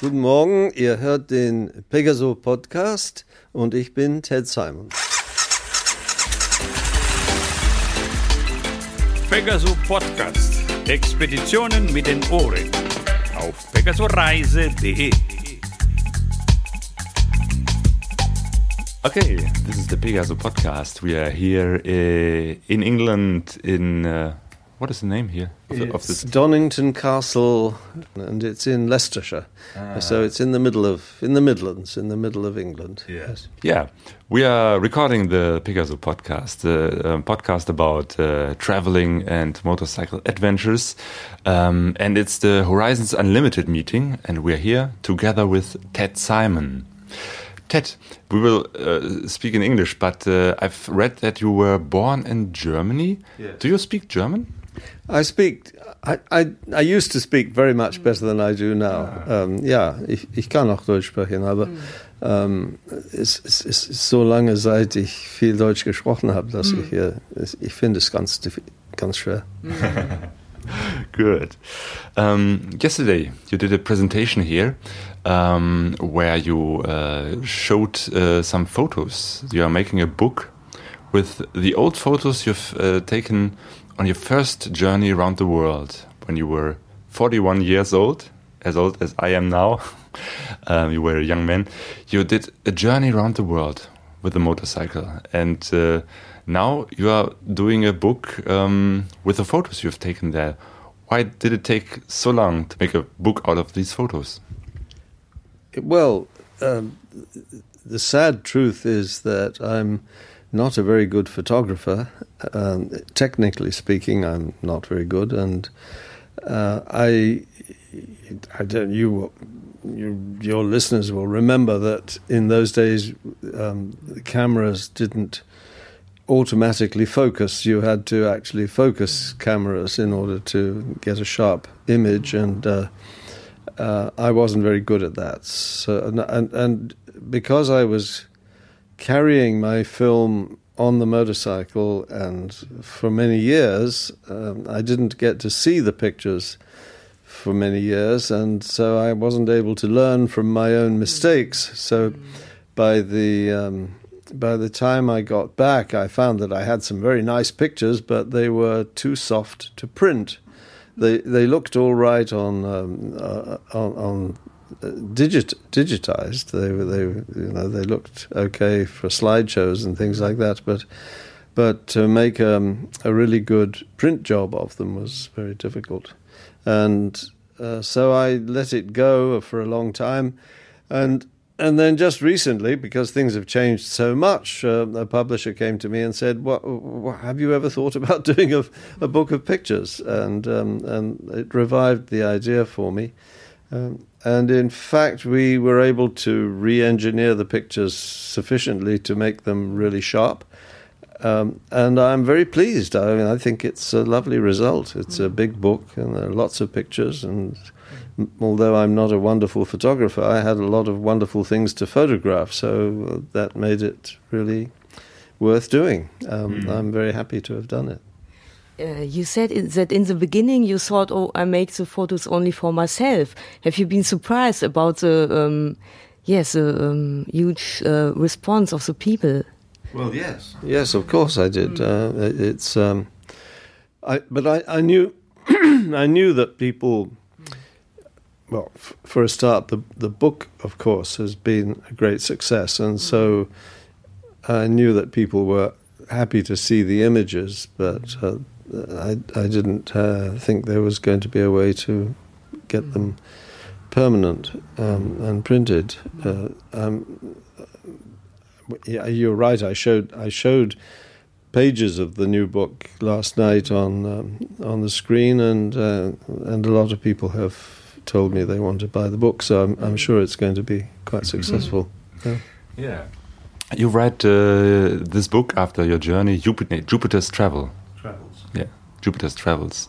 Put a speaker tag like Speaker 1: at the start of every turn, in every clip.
Speaker 1: Guten Morgen, ihr hört den Pegaso Podcast und ich bin Ted Simon.
Speaker 2: Pegaso Podcast. Expeditionen mit den Ohren. Auf pegasoreise.de.
Speaker 3: Okay, this is the Pegaso podcast. We are here uh, in England in uh, what is the name here of, the, of
Speaker 1: It's
Speaker 3: this?
Speaker 1: Donington Castle, and it's in Leicestershire. So it's in the middle of in the Midlands, in the middle of England. Yes.
Speaker 3: Yeah, we are recording the Pegaso podcast, the uh, podcast about uh, traveling and motorcycle adventures, um, and it's the Horizons Unlimited meeting, and we are here together with Ted Simon. Ted, we will uh, speak in English, but uh, I've read that you were born in Germany.
Speaker 1: Yes.
Speaker 3: Do you speak German?
Speaker 1: I speak. I, I, I used to speak very much better than I do now. Ähm, ja, ich, ich kann auch Deutsch sprechen, aber ähm, es, es, es ist so lange, seit ich viel Deutsch gesprochen habe, dass ich hier, ich finde es ganz, ganz schwer.
Speaker 3: Good. Um, yesterday, you did a presentation here um, where you uh, showed uh, some photos. You are making a book with the old photos you've uh, taken on your first journey around the world when you were 41 years old, as old as I am now. um, you were a young man. You did a journey around the world with a motorcycle, and uh, now you are doing a book um, with the photos you've taken there. Why did it take so long to make a book out of these photos?
Speaker 1: Well, um, the sad truth is that I'm not a very good photographer. Um, technically speaking, I'm not very good, and uh, I, I don't. You, you, your listeners will remember that in those days, um, cameras didn't automatically focus. You had to actually focus cameras in order to get a sharp image, and uh, uh, I wasn't very good at that. So, and, and, and because I was carrying my film on the motorcycle, and for many years, um, I didn't get to see the pictures for many years, and so I wasn't able to learn from my own mistakes. So, by the um, by the time I got back, I found that I had some very nice pictures, but they were too soft to print. They they looked all right on um, uh, on, on digit digitized. They were they you know they looked okay for slideshows and things like that, but but to make um, a really good print job of them was very difficult, and uh, so I let it go for a long time, and and then just recently, because things have changed so much, uh, a publisher came to me and said, "What, what have you ever thought about doing a, a book of pictures?" And um, and it revived the idea for me. Um, and in fact, we were able to re-engineer the pictures sufficiently to make them really sharp. Um, and I'm very pleased. I mean, I think it's a lovely result. It's a big book, and there are lots of pictures. And m- although I'm not a wonderful photographer, I had a lot of wonderful things to photograph. So uh, that made it really worth doing. Um, I'm very happy to have done it.
Speaker 4: Uh, you said in, that in the beginning you thought, "Oh, I make the photos only for myself." Have you been surprised about the um, yes, the um, huge uh, response of the people?
Speaker 1: Well, yes, yes, of course I did. Uh, it's, um, I, but I, I knew, I knew that people. Well, f- for a start, the the book, of course, has been a great success, and so I knew that people were happy to see the images, but uh, I I didn't uh, think there was going to be a way to get them permanent um, and printed. Uh, um, yeah, you're right. I showed I showed pages of the new book last night on um, on the screen, and uh, and a lot of people have told me they want to buy the book. So I'm, I'm sure it's going to be quite successful. Yeah.
Speaker 3: Yeah. You read uh, this book after your journey, Jupiter, Jupiter's Travel. Jupiter's Travels.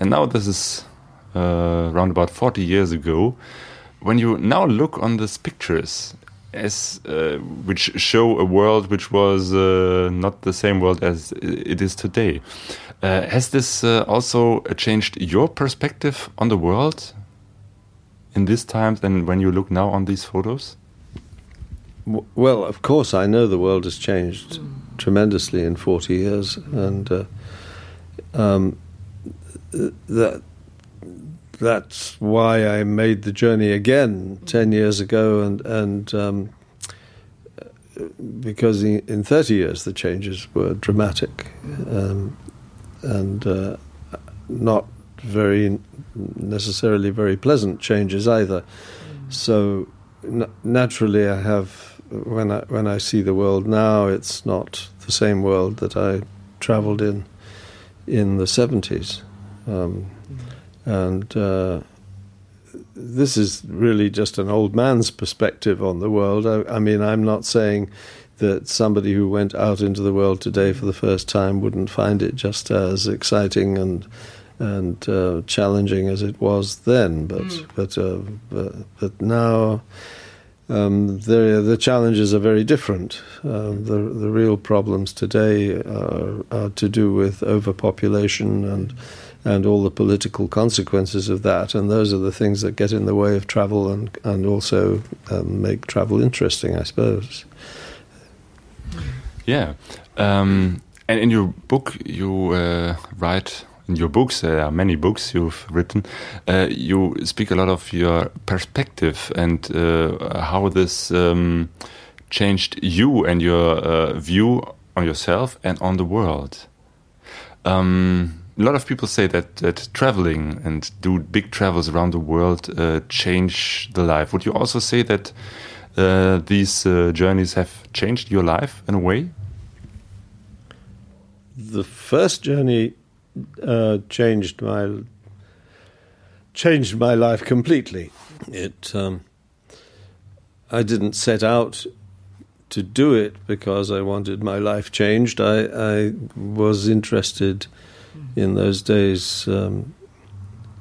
Speaker 3: And now this is uh, around about 40 years ago. When you now look on these pictures, as uh, which show a world which was uh, not the same world as it is today, uh, has this uh, also changed your perspective on the world in this time than when you look now on these photos?
Speaker 1: Well, of course, I know the world has changed tremendously in 40 years, and uh, um, that that's why I made the journey again 10 years ago, and and um, because in, 30 years the changes were dramatic um, and uh, not very necessarily very pleasant changes either. So n- naturally, I have when I when I see the world now, it's not the same world that I travelled in in the seventies, um, and uh, this is really just an old man's perspective on the world. I, I mean, I'm not saying that somebody who went out into the world today for the first time wouldn't find it just as exciting and and uh, challenging as it was then, but but, uh, but but now um, the the challenges are very different. Um, the the real problems today are, are to do with overpopulation and and all the political consequences of that, and those are the things that get in the way of travel and and also um, make travel interesting, I suppose.
Speaker 3: Yeah. Um, and in your book, you uh, write in your books. There are many books you've written. Uh, you speak a lot of your perspective and uh, how this um, changed you and your uh, view on yourself and on the world. Um, a lot of people say that that traveling and do big travels around the world uh, change the life. Would you also say that uh, these uh, journeys have changed your life in a way?
Speaker 1: the first journey uh, changed my changed my life completely. It um, I didn't set out to do it because I wanted my life changed. I, I was interested in those days, um,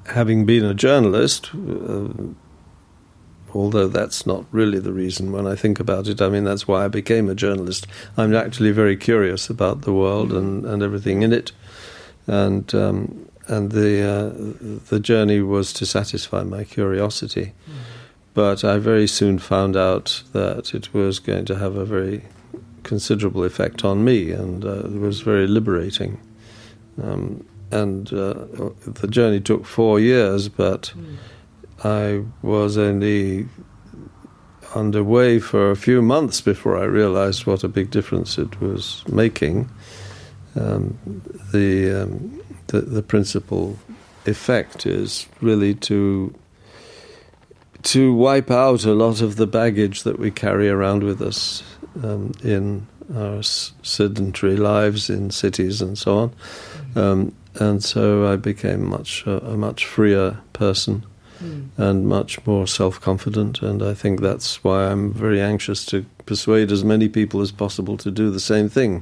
Speaker 1: having been a journalist. Uh, although that's not really the reason when I think about it. I mean, that's why I became a journalist. I'm actually very curious about the world and, and everything in it, and um, and the uh, the journey was to satisfy my curiosity. But I very soon found out that it was going to have a very considerable effect on me, and uh, it was very liberating. Um, and uh, the journey took four years, but. I was only underway for a few months before I realized what a big difference it was making. Um, the, um, the the principal effect is really to to wipe out a lot of the baggage that we carry around with us um, in our sedentary lives in cities and so on. Um, and so I became much uh, a much freer person and much more self confident. And I think that's why I'm very anxious to persuade as many people as possible to do the same thing,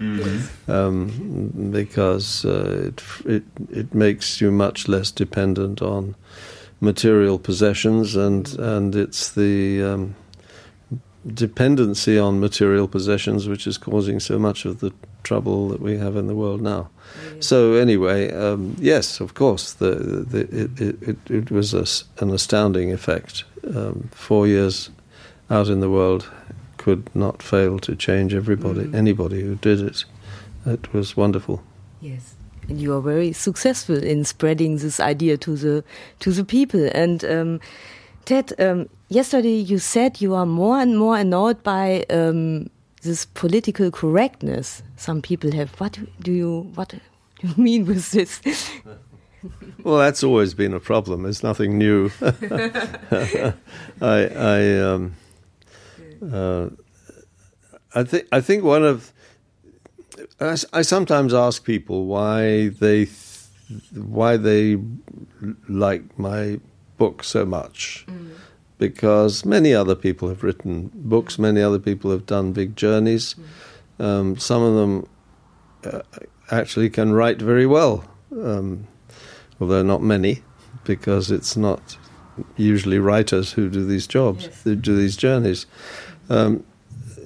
Speaker 1: um, because uh, it, it it makes you much less dependent on material possessions, and and it's the um, dependency on material possessions which is causing so much of the trouble that we have in the world now. So anyway, um, yes, of course, the, the, it, it, it, it was a an astounding effect. Um, four years out in the world could not fail to change everybody, anybody who did it. It was wonderful.
Speaker 4: Yes. And you are very successful in spreading this idea to the to the people. And um, Ted, um, yesterday you said you are more and more annoyed by um, this political correctness. Some people have. What do you what do you mean with this?
Speaker 1: Well, that's always been a problem. It's nothing new. I, I, um, uh, I think, I think one of, I sometimes ask people why they, th- why they like my book so much, because many other people have written books, many other people have done big journeys. Um, some of them uh, actually can write very well. Um, although not many, because it's not usually writers who do these jobs,
Speaker 4: Yes.
Speaker 1: who do these journeys. Um,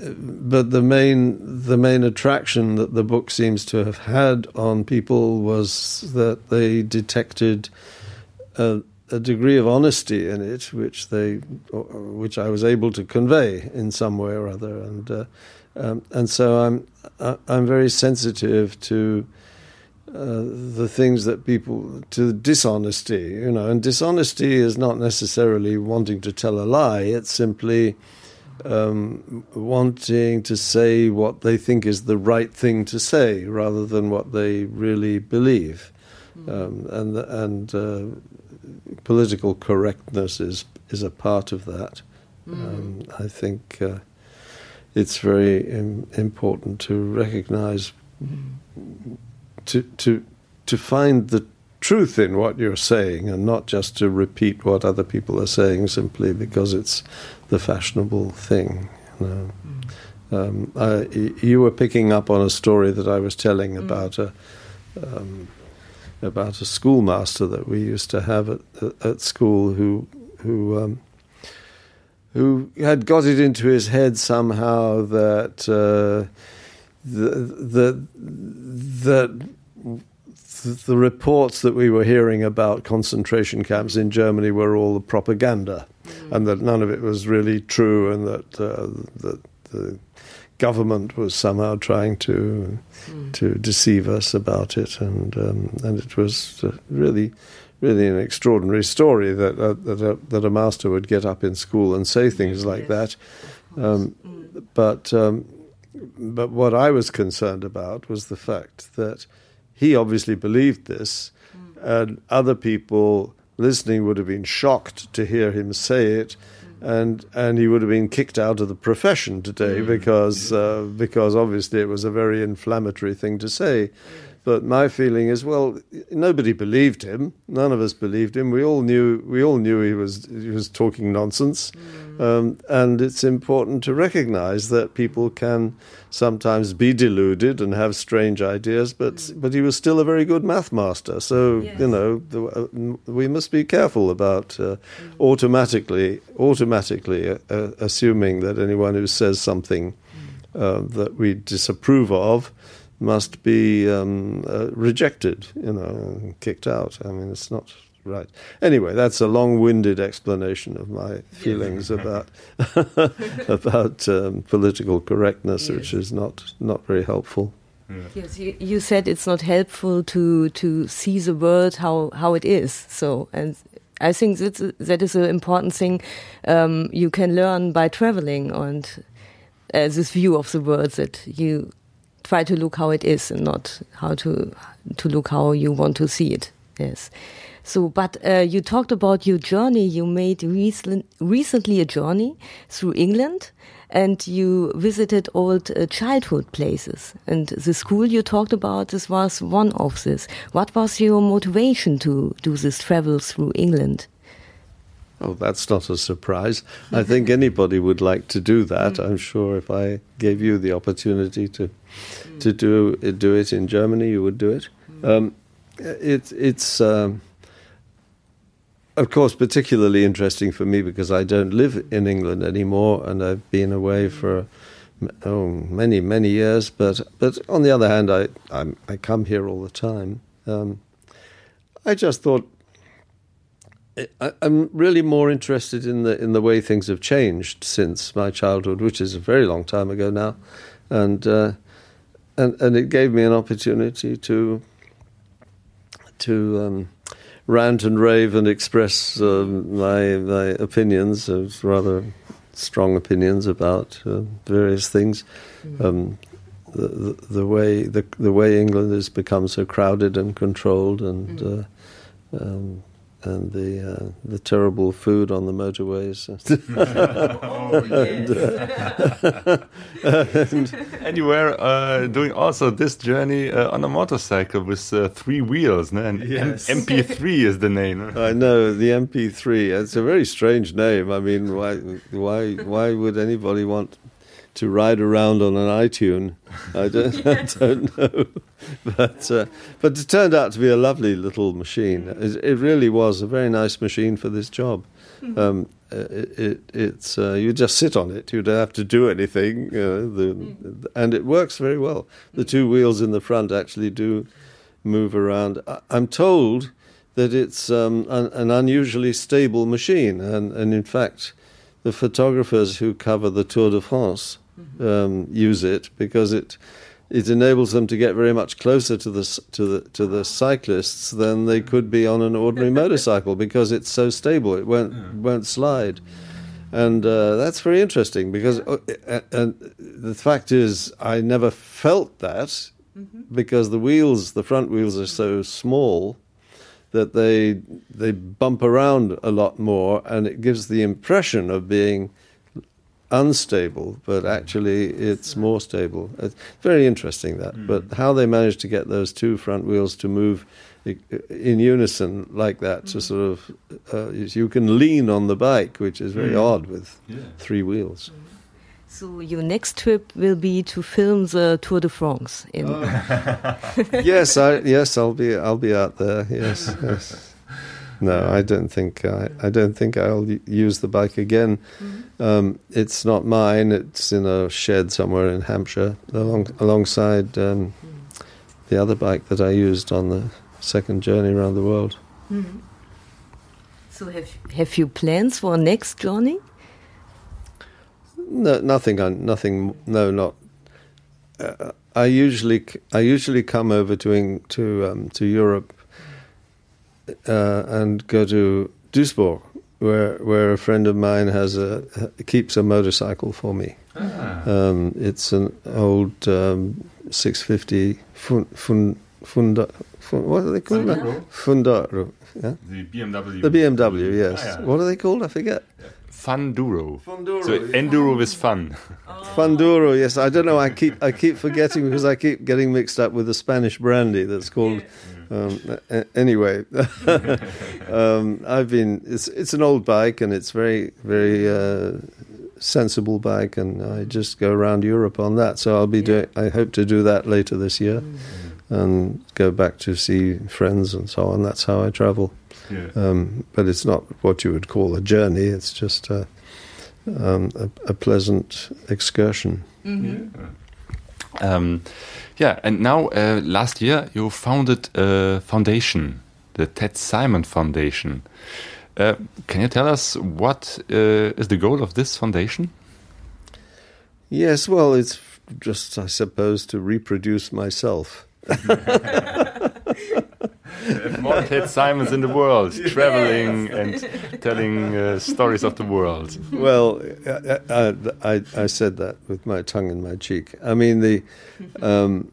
Speaker 1: but the main the main attraction that the book seems to have had on people was that they detected a, a degree of honesty in it, which they, which I was able to convey in some way or other, and uh, um, and so I'm I'm very sensitive to uh, the things that people to dishonesty, you know, and dishonesty is not necessarily wanting to tell a lie. It's simply um, wanting to say what they think is the right thing to say, rather than what they really believe. Mm-hmm. Um, and and uh, political correctness is is a part of that. Mm. Um, I think uh, it's very Im- important to recognize. Mm to to to find the truth in what you're saying and not just to repeat what other people are saying simply because it's the fashionable thing. You, know? mm. um, I, you were picking up on a story that I was telling mm. about a um, about a schoolmaster that we used to have at at school who who um, who had got it into his head somehow that uh, the, the, that the reports that we were hearing about concentration camps in Germany were all the propaganda, mm. and that none of it was really true, and that, uh, that the government was somehow trying to mm. to deceive us about it, and um, and it was uh, really. Really, an extraordinary story that uh, that, a, that a master would get up in school and say things like that. Um, mm. But um, but what I was concerned about was the fact that he obviously believed this, mm. and other people listening would have been shocked to hear him say it. And and he would have been kicked out of the profession today mm. because uh, because obviously it was a very inflammatory thing to say. But my feeling is, well, nobody believed him. None of us believed him. We all knew we all knew he was he was talking nonsense. Mm. Um, and it's important to recognize that people can sometimes be deluded and have strange ideas, but mm. but he was still a very good math master. So yes. you know the, uh, we must be careful about uh, mm. automatically automatically uh, uh, assuming that anyone who says something mm. uh, that we disapprove of must be um, uh, rejected, you know, kicked out. I mean, it's not right. Anyway, that's a long-winded explanation of my feelings yes. about about um, political correctness, yes. which is not not very helpful.
Speaker 4: Yes, you, you, said it's not helpful to to see the world how how it is. So, and I think that's that is an important thing um, you can learn by traveling and uh, this view of the world that you try to look how it is and not how to to look how you want to see it. Yes. So, but uh, you talked about your journey. You made recent, recently a journey through England and you visited old uh, childhood places. And the school you talked about, this was one of this. What was your motivation to do this travel through England?
Speaker 1: Oh, that's not a surprise. I think anybody would like to do that. Mm. I'm sure if I gave you the opportunity to mm. to do do it in Germany, you would do it. Mm. Um, it it's um, of course, particularly interesting for me because I don't live in England anymore, and I've been away for oh many many years. But but on the other hand, I I'm, i come here all the time. Um, I just thought I, am really more interested in the in the way things have changed since my childhood, which is a very long time ago now, and uh, and and it gave me an opportunity to to um, rant and rave and express um, my my opinions, uh, rather strong opinions about uh, various things. Mm. Um, the, the, the, way the the way England has become so crowded and controlled, and mm. uh, um, and the uh, the terrible food on the motorways.
Speaker 3: oh, and, and, you were uh, doing also this journey uh, on a motorcycle with uh, three wheels, no? and yes. MP3 is the name.
Speaker 1: I know the MP3. It's a very strange name. I mean, why why why would anybody want to ride around on an iTunes. I don't, I don't know, but uh, but it turned out to be a lovely little machine. It, it really was a very nice machine for this job. Mm-hmm. Um, it, it, it's uh, you just sit on it. You don't have to do anything, uh, the, mm. and it works very well. The two wheels in the front actually do move around. I, I'm told that it's um, an, an unusually stable machine, and, and in fact, the photographers who cover the Tour de France um, use it because it it enables them to get very much closer to the to the to the cyclists than they could be on an ordinary motorcycle because it's so stable it won't won't slide. And uh, that's very interesting because uh, and the fact is I never felt that because the wheels the front wheels are so small that they they bump around a lot more and it gives the impression of being unstable but actually it's more stable. It's very interesting that. Hmm. But how they managed to get those two front wheels to move in unison like that to hmm. sort of uh, you can lean on the bike which is very hmm. odd with three wheels
Speaker 4: So your next trip will be to film the Tour de France. In
Speaker 1: yes I yes I'll be I'll be out there yes yes. No I don't think I, I don't think I'll use the bike again. Um, it's not mine it's in a shed somewhere in Hampshire along alongside um, the other bike that I used on the second journey around the world.
Speaker 4: So have have you plans for next journey?
Speaker 1: No, nothing. on- Nothing. No, not. Uh, I usually I usually come over to Eng- to um, to Europe uh, and go to Duisburg, where where a friend of mine has a keeps a motorcycle for me. Um, it's an old um, 650 fun, fun, funda, fun, what are they called? Fundaro. Yeah?
Speaker 3: The BMW.
Speaker 1: The BMW. Yes.
Speaker 3: Ah, yeah.
Speaker 1: What are they called? I forget.
Speaker 3: Funduro.
Speaker 1: Funduro,
Speaker 3: So
Speaker 1: yeah.
Speaker 3: enduro with fun.
Speaker 1: Funduro, yes. I don't know. I keep I keep forgetting because I keep getting mixed up with the Spanish brandy that's called. Um, anyway, um, I've been. It's it's an old bike and it's very very uh, sensible bike, and I just go around Europe on that. So I'll be doing. I hope to do that later this year, and go back to see friends and so on. That's how I travel.
Speaker 3: Yeah.
Speaker 1: Um, but it's not what you would call a journey. It's just a, um, a, a pleasant excursion.
Speaker 3: Um, yeah, and now uh, last year you founded a foundation, the Ted Simon Foundation. Uh, can you tell us what uh, is the goal of this foundation?
Speaker 1: Yes, well, it's just, I suppose, to reproduce myself.
Speaker 3: More Ted Simons in the world, traveling and telling uh, stories of the world.
Speaker 1: well, I, I, I, I said that with my tongue in my cheek. I mean, the um,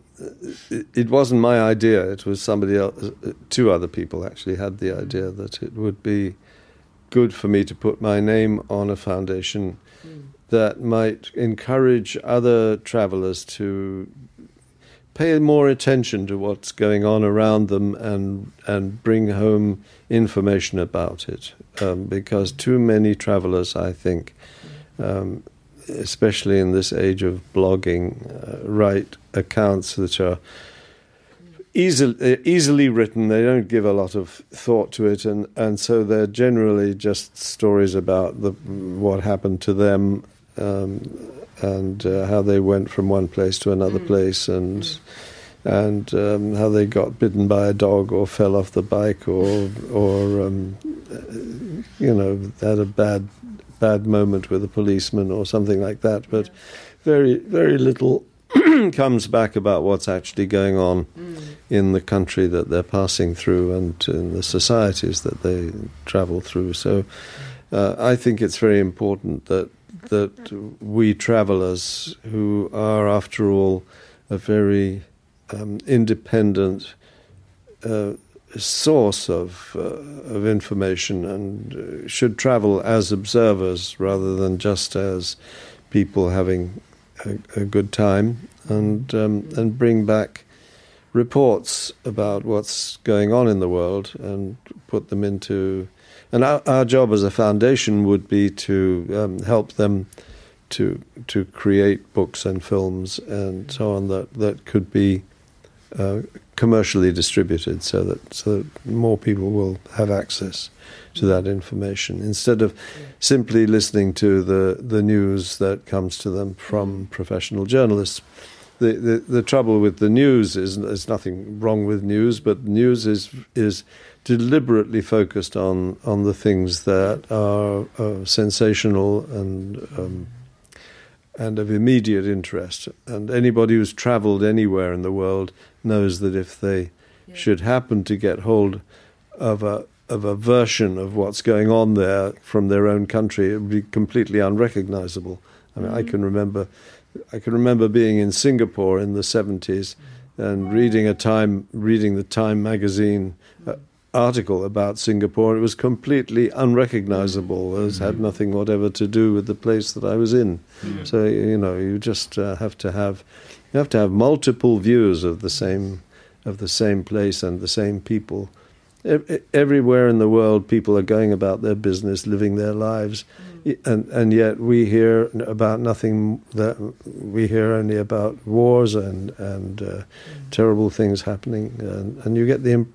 Speaker 1: it, it wasn't my idea. It was somebody else. Two other people actually had the idea that it would be good for me to put my name on a foundation that might encourage other travelers to pay more attention to what's going on around them and and bring home information about it. Um, because too many travelers I think um, especially in this age of blogging uh, write accounts that are easily easily written. They don't give a lot of thought to it. And and so they're generally just stories about the what happened to them um, and uh, how they went from one place to another place and and um, how they got bitten by a dog or fell off the bike or or um, you know had a bad bad moment with a policeman or something like that. But very very little comes back about what's actually going on in the country that they're passing through and in the societies that they travel through. So uh, I think it's very important that that we travelers who are after all a very um, independent uh, source of uh, of information and uh, should travel as observers rather than just as people having a, a good time and um, and bring back reports about what's going on in the world and put them into and our, our job as a foundation would be to um, help them to to create books and films and so on that that could be uh, commercially distributed so that so that more people will have access to that information instead of simply listening to the the news that comes to them from professional journalists the, the, the trouble with the news is there's nothing wrong with news, but news is is deliberately focused on on the things that are uh, sensational and um, and of immediate interest. And anybody who's travelled anywhere in the world knows that if they yeah. should happen to get hold of a of a version of what's going on there from their own country, it would be completely unrecognizable. I mean, mm-hmm. I can remember, I can remember being in Singapore in the seventies and reading a time, reading the Time magazine uh, article about Singapore. It was completely unrecognizable. It had mm-hmm. nothing whatever to do with the place that I was in. Yeah. So you know, you just uh, have to have, you have to have multiple views of the same, of the same place and the same people everywhere in the world, people are going about their business, living their lives. And and yet we hear about nothing. That we hear only about wars and and uh, mm. terrible things happening, and, and you get the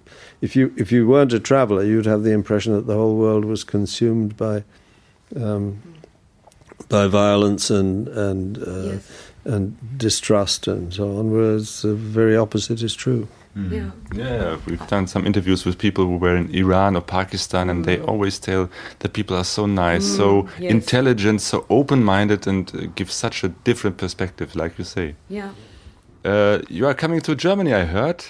Speaker 1: if you if you weren't a traveler, you'd have the impression that the whole world was consumed by um, by violence and and uh, yes. and distrust and so on. Whereas the very opposite is true.
Speaker 3: Mm. Yeah. yeah, we've done some interviews with people who were in Iran or Pakistan, and mm. they always tell that people are so nice, mm. so yes. intelligent, so open minded, and uh, give such a different perspective, like you say.
Speaker 4: Yeah.
Speaker 3: Uh, you are coming to Germany, I heard.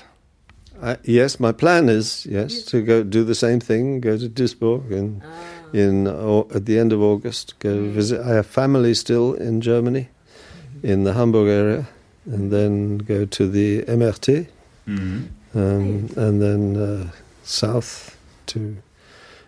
Speaker 1: Uh, yes, my plan is yes, yes, to go do the same thing, go to Duisburg in ah. in at the end of August. Go mm. visit. I have family still in Germany, in the Hamburg area, and then go to the MRT Mm-hmm. Um, and then uh, south to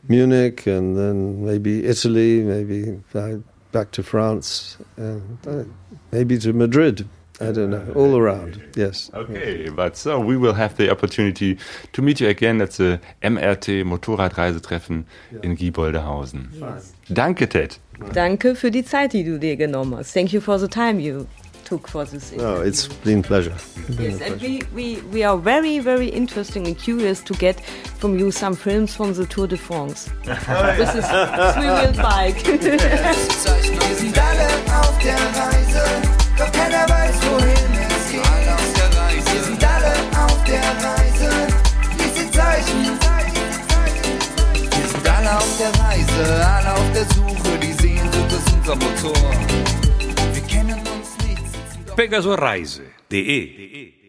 Speaker 1: Munich, and then maybe Italy, maybe back, back to France, and uh, maybe to Madrid. I don't know, all around, yes.
Speaker 3: Okay, but so we will have the opportunity to meet you again at the MRT Motorradreisetreffen ja. in Gieboldehausen. Yes. Danke, Ted.
Speaker 4: Danke für die Zeit, die du dir genommen hast. Thank you for the time you took for this interview.
Speaker 1: Oh, it's been pleasure.
Speaker 4: yes, and we, we, we are very, very interesting and curious to get from you some films from the Tour de France. this is three-wheel bike. Wir sind alle auf der Reise, doch keiner weiß, wohin es geht. Wir sind alle auf der Reise, diese Zeichen. Wir sind alle auf der Reise, alle auf der Suche, die Sehnsucht ist unser Motor.
Speaker 2: Pegasus Rise, DE.